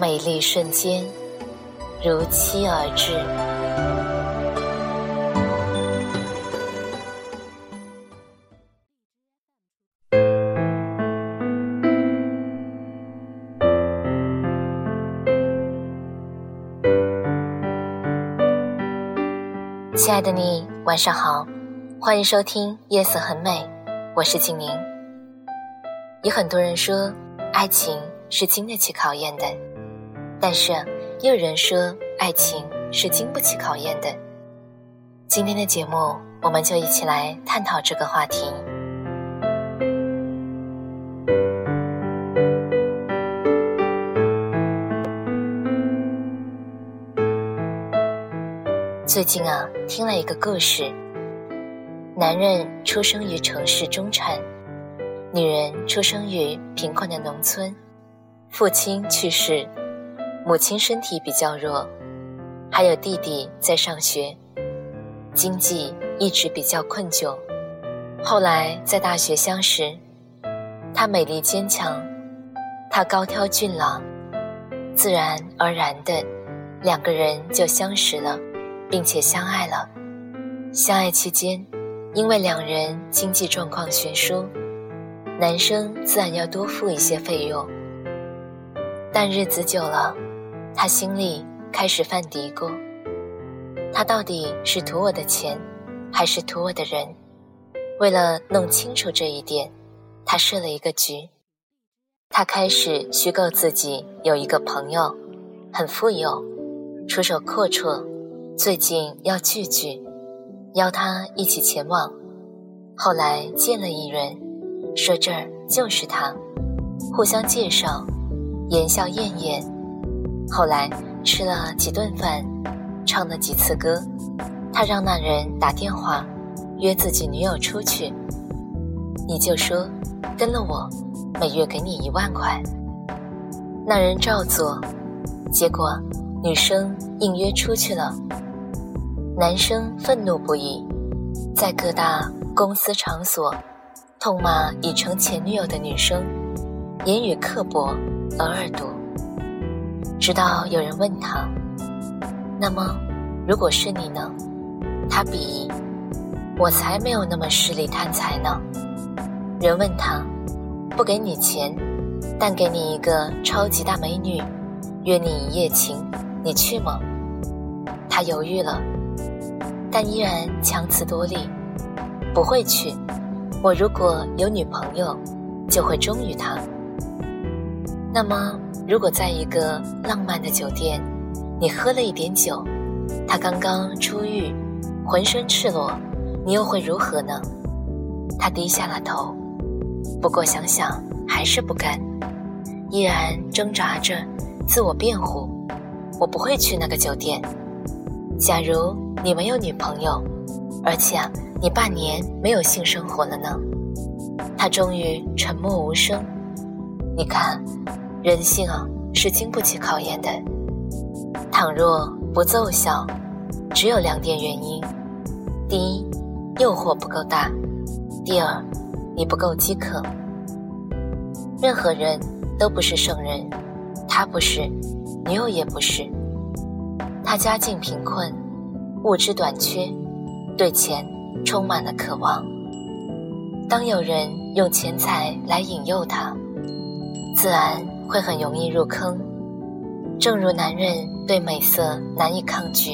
美丽瞬间如期而至。亲爱的你，晚上好，欢迎收听《夜色很美》，我是静宁。有很多人说，爱情是经得起考验的，但是也有人说，爱情是经不起考验的。今天的节目，我们就一起来探讨这个话题。最近啊，听了一个故事。男人出生于城市中产，女人出生于贫困的农村。父亲去世，母亲身体比较弱，还有弟弟在上学，经济一直比较困窘。后来在大学相识，她美丽坚强，他高挑俊朗，自然而然的，两个人就相识了。并且相爱了。相爱期间，因为两人经济状况悬殊，男生自然要多付一些费用。但日子久了，他心里开始犯嘀咕：他到底是图我的钱，还是图我的人？为了弄清楚这一点，他设了一个局。他开始虚构自己有一个朋友，很富有，出手阔绰。最近要聚聚，邀他一起前往。后来见了一人，说这儿就是他，互相介绍，言笑晏晏。后来吃了几顿饭，唱了几次歌，他让那人打电话约自己女友出去。你就说跟了我，每月给你一万块。那人照做，结果女生应约出去了。男生愤怒不已，在各大公司场所痛骂已成前女友的女生，言语刻薄而恶毒。直到有人问他：“那么，如果是你呢？”他鄙夷：“我才没有那么势利贪财呢。”人问他：“不给你钱，但给你一个超级大美女，约你一夜情，你去吗？”他犹豫了。但依然强词夺理，不会去。我如果有女朋友，就会忠于她。那么，如果在一个浪漫的酒店，你喝了一点酒，他刚刚出狱，浑身赤裸，你又会如何呢？他低下了头，不过想想还是不甘，依然挣扎着自我辩护：我不会去那个酒店。假如。你没有女朋友，而且你半年没有性生活了呢。他终于沉默无声。你看，人性啊是经不起考验的。倘若不奏效，只有两点原因：第一，诱惑不够大；第二，你不够饥渴。任何人都不是圣人，他不是，女友也不是。他家境贫困。物质短缺，对钱充满了渴望。当有人用钱财来引诱他，自然会很容易入坑。正如男人对美色难以抗拒，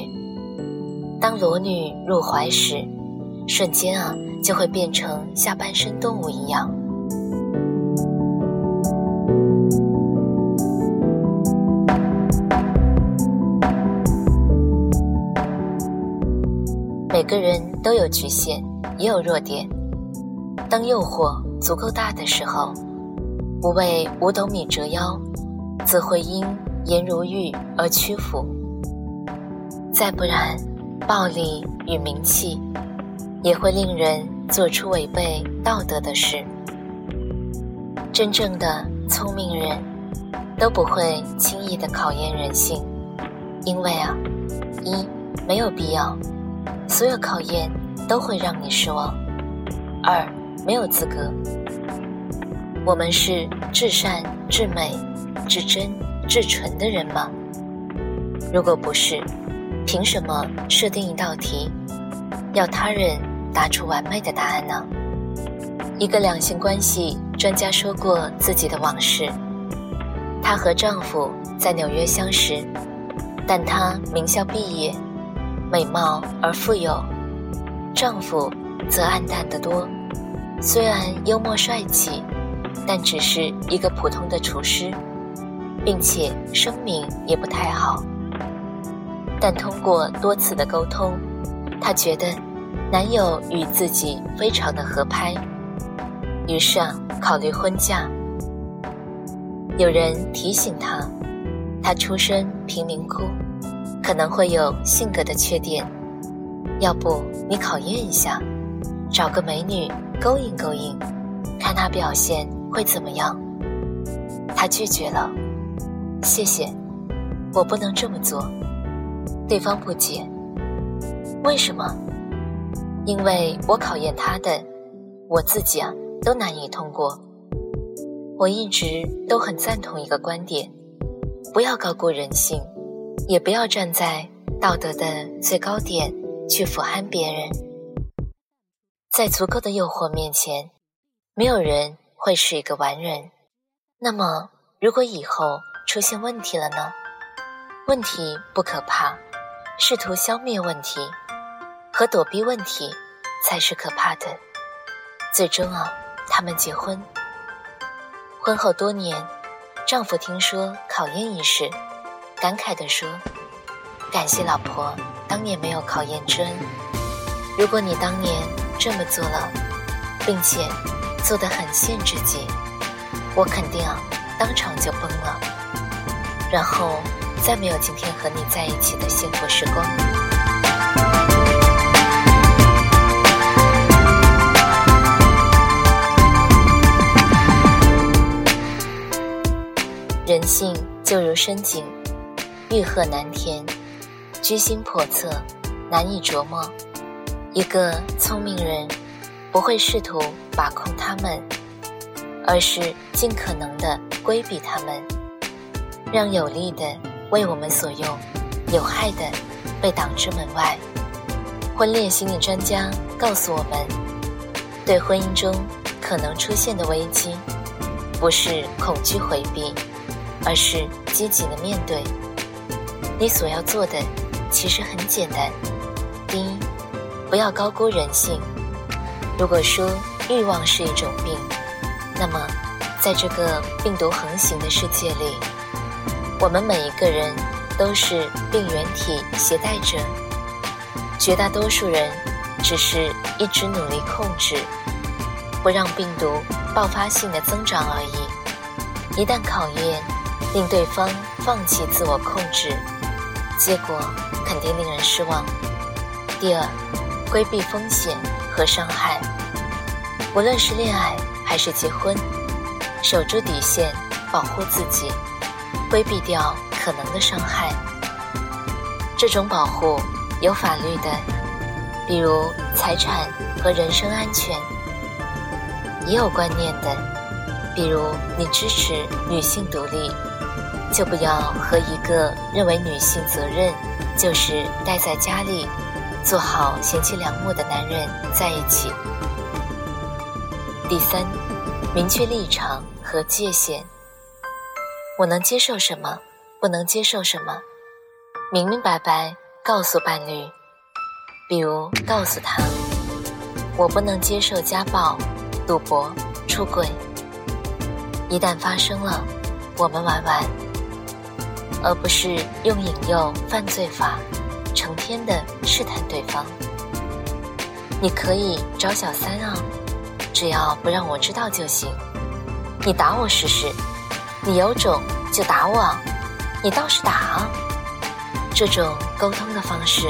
当裸女入怀时，瞬间啊就会变成下半身动物一样。每个人都有局限，也有弱点。当诱惑足够大的时候，不为五斗米折腰，自会因颜如玉而屈服。再不然，暴力与名气也会令人做出违背道德的事。真正的聪明人，都不会轻易的考验人性，因为啊，一没有必要，所有考验都会让你失望；二没有资格。我们是至善、至美、至真、至纯的人吗？如果不是，凭什么设定一道题，要他人答出完美的答案呢？一个两性关系专家说过自己的往事：她和丈夫在纽约相识，但她名校毕业，美貌而富有，丈夫则黯淡得多，虽然幽默帅气。但只是一个普通的厨师，并且声名也不太好。但通过多次的沟通，她觉得男友与自己非常的合拍，于是啊，考虑婚嫁。有人提醒她，她出身贫民窟，可能会有性格的缺点，要不你考验一下，找个美女勾引勾引，看她表现。会怎么样？他拒绝了。谢谢，我不能这么做。对方不解，为什么？因为我考验他的，我自己啊都难以通过。我一直都很赞同一个观点：不要高估人性，也不要站在道德的最高点去俯瞰别人。在足够的诱惑面前，没有人。会是一个完人，那么如果以后出现问题了呢？问题不可怕，试图消灭问题和躲避问题才是可怕的。最终啊，他们结婚。婚后多年，丈夫听说考验一事，感慨地说：“感谢老婆当年没有考验之恩。如果你当年这么做了，并且……”做得很限制己，我肯定，当场就崩了，然后再没有今天和你在一起的幸福时光。人性就如深井，欲壑难填，居心叵测，难以琢磨。一个聪明人。不会试图把控他们，而是尽可能的规避他们，让有利的为我们所用，有害的被挡之门外。婚恋心理专家告诉我们，对婚姻中可能出现的危机，不是恐惧回避，而是积极的面对。你所要做的其实很简单：第一，不要高估人性。如果说欲望是一种病，那么，在这个病毒横行的世界里，我们每一个人都是病原体携带者。绝大多数人只是一直努力控制，不让病毒爆发性的增长而已。一旦考验令对方放弃自我控制，结果肯定令人失望。第二，规避风险。和伤害，无论是恋爱还是结婚，守住底线，保护自己，规避掉可能的伤害。这种保护有法律的，比如财产和人身安全；也有观念的，比如你支持女性独立，就不要和一个认为女性责任就是待在家里。做好贤妻良母的男人在一起。第三，明确立场和界限。我能接受什么，不能接受什么，明明白白告诉伴侣。比如告诉他，我不能接受家暴、赌博、出轨。一旦发生了，我们玩完，而不是用引诱犯罪法。成天的试探对方，你可以找小三啊，只要不让我知道就行。你打我试试，你有种就打我，你倒是打啊！这种沟通的方式，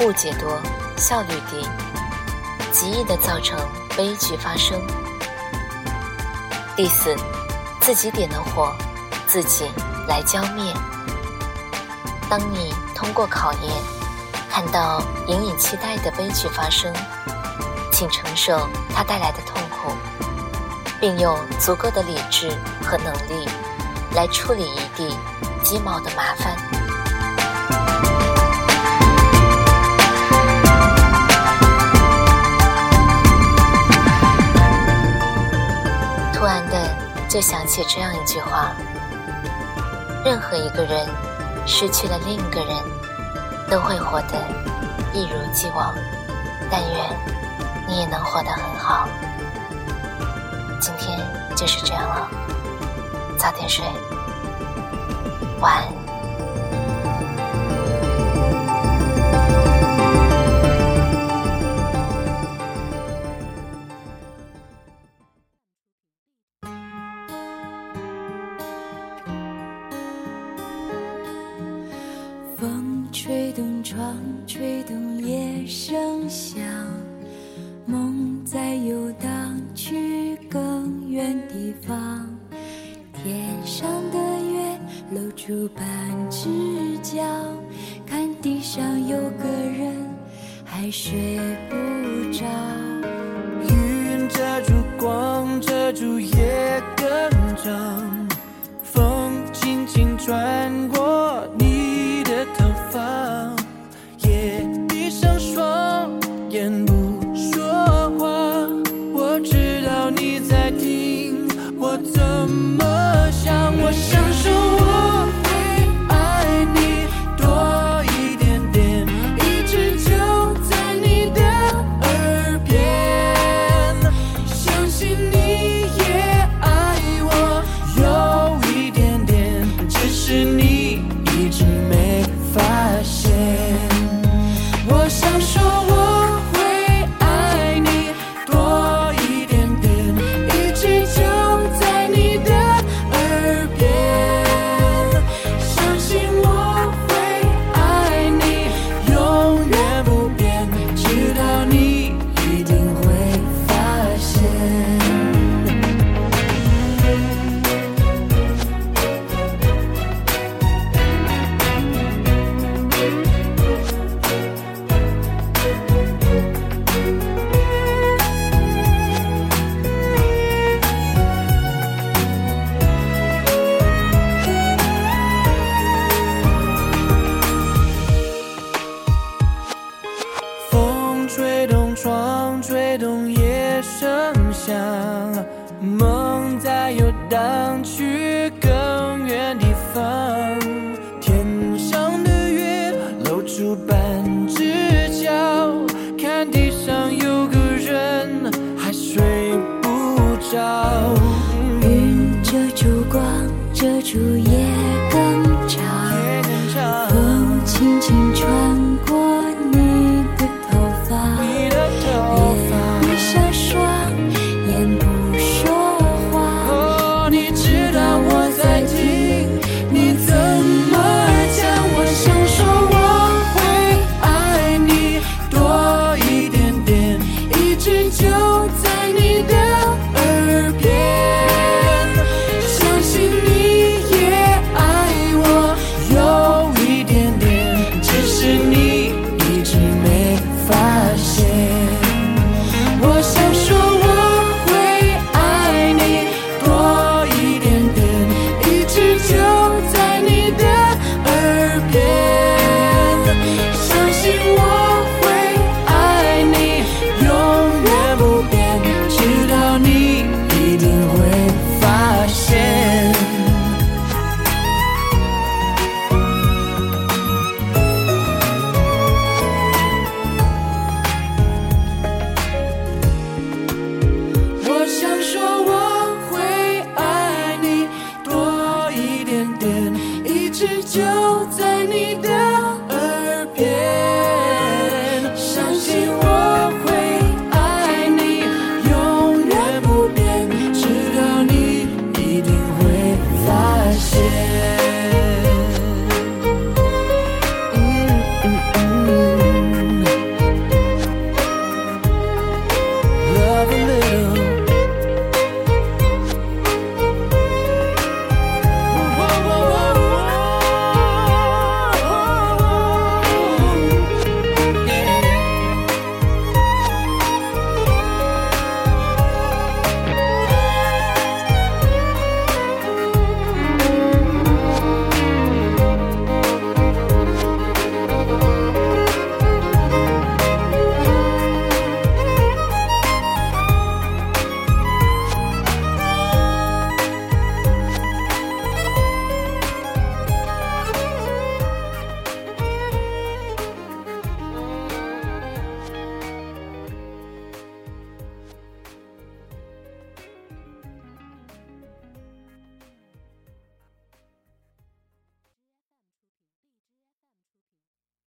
误解多，效率低，极易的造成悲剧发生。第四，自己点的火，自己来浇灭。当你通过考验，看到隐隐期待的悲剧发生，请承受它带来的痛苦，并用足够的理智和能力来处理一地鸡毛的麻烦。突然的就想起这样一句话：任何一个人失去了另一个人，都会活得一如既往。但愿你也能活得很好。今天就是这样了，早点睡，晚安。想有个人还睡不着。云遮住光，遮住夜更长，风轻轻穿过声响，梦在游荡去